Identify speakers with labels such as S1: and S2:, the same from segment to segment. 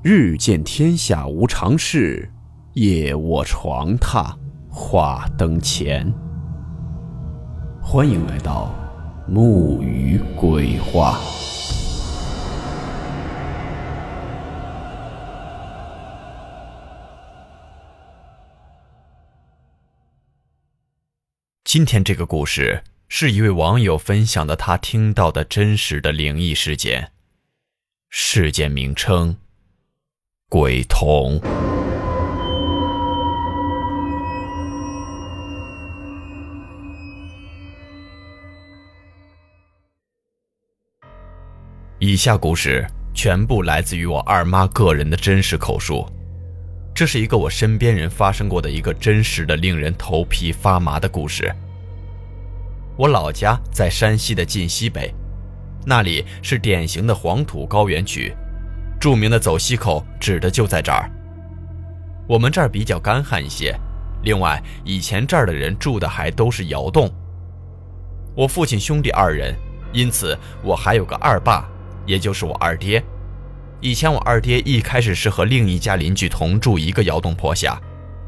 S1: 日见天下无常事，夜卧床榻话灯前。欢迎来到木鱼鬼话。
S2: 今天这个故事是一位网友分享的他听到的真实的灵异事件，事件名称。鬼童。以下故事全部来自于我二妈个人的真实口述，这是一个我身边人发生过的一个真实的、令人头皮发麻的故事。我老家在山西的晋西北，那里是典型的黄土高原区。著名的走西口指的就在这儿。我们这儿比较干旱一些，另外以前这儿的人住的还都是窑洞。我父亲兄弟二人，因此我还有个二爸，也就是我二爹。以前我二爹一开始是和另一家邻居同住一个窑洞坡下，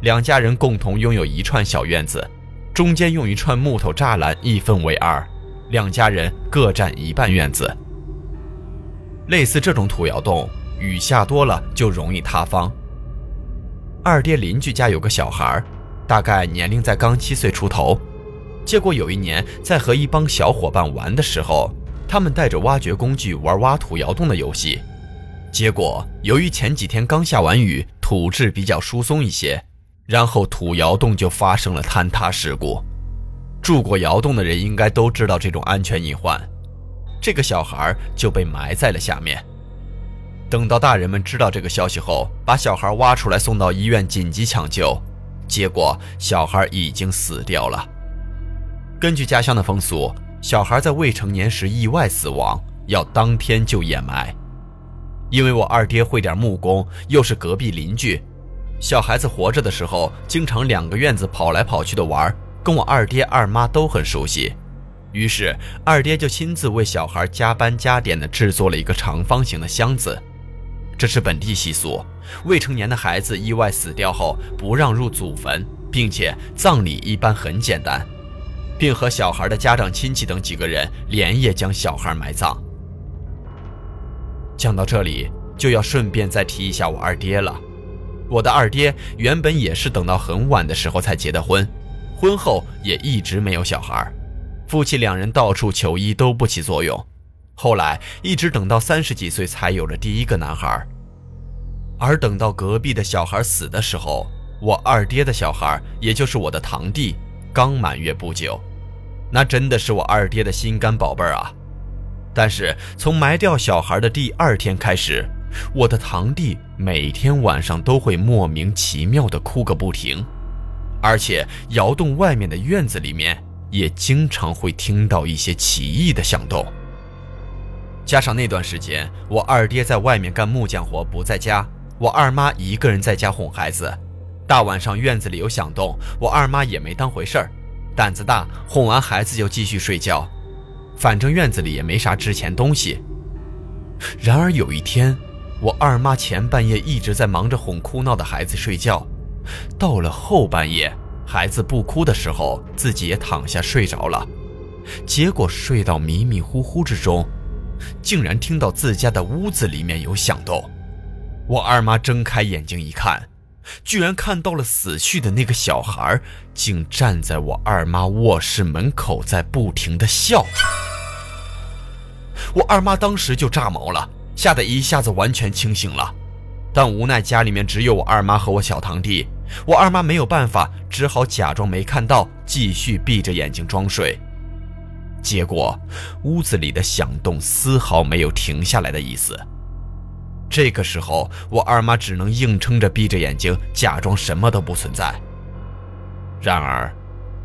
S2: 两家人共同拥有一串小院子，中间用一串木头栅栏一分为二，两家人各占一半院子。类似这种土窑洞。雨下多了就容易塌方。二爹邻居家有个小孩，大概年龄在刚七岁出头。结果有一年在和一帮小伙伴玩的时候，他们带着挖掘工具玩挖土窑洞的游戏。结果由于前几天刚下完雨，土质比较疏松一些，然后土窑洞就发生了坍塌事故。住过窑洞的人应该都知道这种安全隐患，这个小孩就被埋在了下面。等到大人们知道这个消息后，把小孩挖出来送到医院紧急抢救，结果小孩已经死掉了。根据家乡的风俗，小孩在未成年时意外死亡，要当天就掩埋。因为我二爹会点木工，又是隔壁邻居，小孩子活着的时候经常两个院子跑来跑去的玩，跟我二爹二妈都很熟悉。于是二爹就亲自为小孩加班加点的制作了一个长方形的箱子。这是本地习俗，未成年的孩子意外死掉后不让入祖坟，并且葬礼一般很简单，并和小孩的家长、亲戚等几个人连夜将小孩埋葬。讲到这里，就要顺便再提一下我二爹了。我的二爹原本也是等到很晚的时候才结的婚，婚后也一直没有小孩，夫妻两人到处求医都不起作用。后来一直等到三十几岁才有了第一个男孩，而等到隔壁的小孩死的时候，我二爹的小孩，也就是我的堂弟，刚满月不久，那真的是我二爹的心肝宝贝儿啊！但是从埋掉小孩的第二天开始，我的堂弟每天晚上都会莫名其妙的哭个不停，而且窑洞外面的院子里面也经常会听到一些奇异的响动。加上那段时间，我二爹在外面干木匠活不在家，我二妈一个人在家哄孩子。大晚上院子里有响动，我二妈也没当回事儿，胆子大，哄完孩子就继续睡觉。反正院子里也没啥值钱东西。然而有一天，我二妈前半夜一直在忙着哄哭闹的孩子睡觉，到了后半夜，孩子不哭的时候，自己也躺下睡着了。结果睡到迷迷糊糊之中。竟然听到自家的屋子里面有响动，我二妈睁开眼睛一看，居然看到了死去的那个小孩，竟站在我二妈卧室门口，在不停的笑。我二妈当时就炸毛了，吓得一下子完全清醒了，但无奈家里面只有我二妈和我小堂弟，我二妈没有办法，只好假装没看到，继续闭着眼睛装睡。结果，屋子里的响动丝毫没有停下来的意思。这个时候，我二妈只能硬撑着闭着眼睛，假装什么都不存在。然而，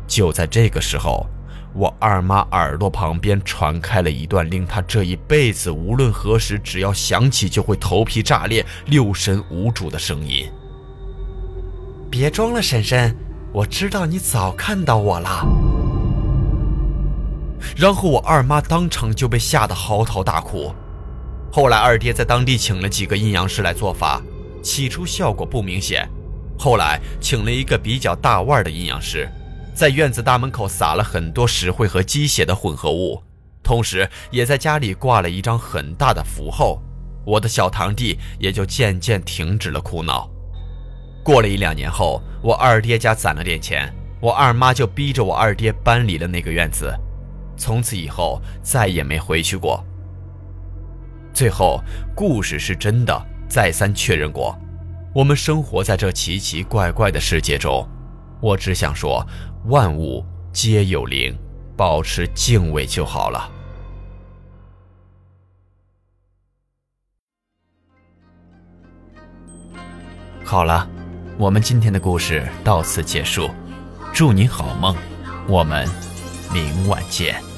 S2: 就在这个时候，我二妈耳朵旁边传开了一段令她这一辈子无论何时只要想起就会头皮炸裂、六神无主的声音：“别装了，婶婶，我知道你早看到我了。”然后我二妈当场就被吓得嚎啕大哭，后来二爹在当地请了几个阴阳师来做法，起初效果不明显，后来请了一个比较大腕的阴阳师，在院子大门口撒了很多石灰和鸡血的混合物，同时也在家里挂了一张很大的符后，我的小堂弟也就渐渐停止了哭闹。过了一两年后，我二爹家攒了点钱，我二妈就逼着我二爹搬离了那个院子，从此以后再也没回去过。最后，故事是真的，再三确认过。我们生活在这奇奇怪怪的世界中，我只想说，万物皆有灵，保持敬畏就好了。好了，我们今天的故事到此结束，祝您好梦，我们明晚见。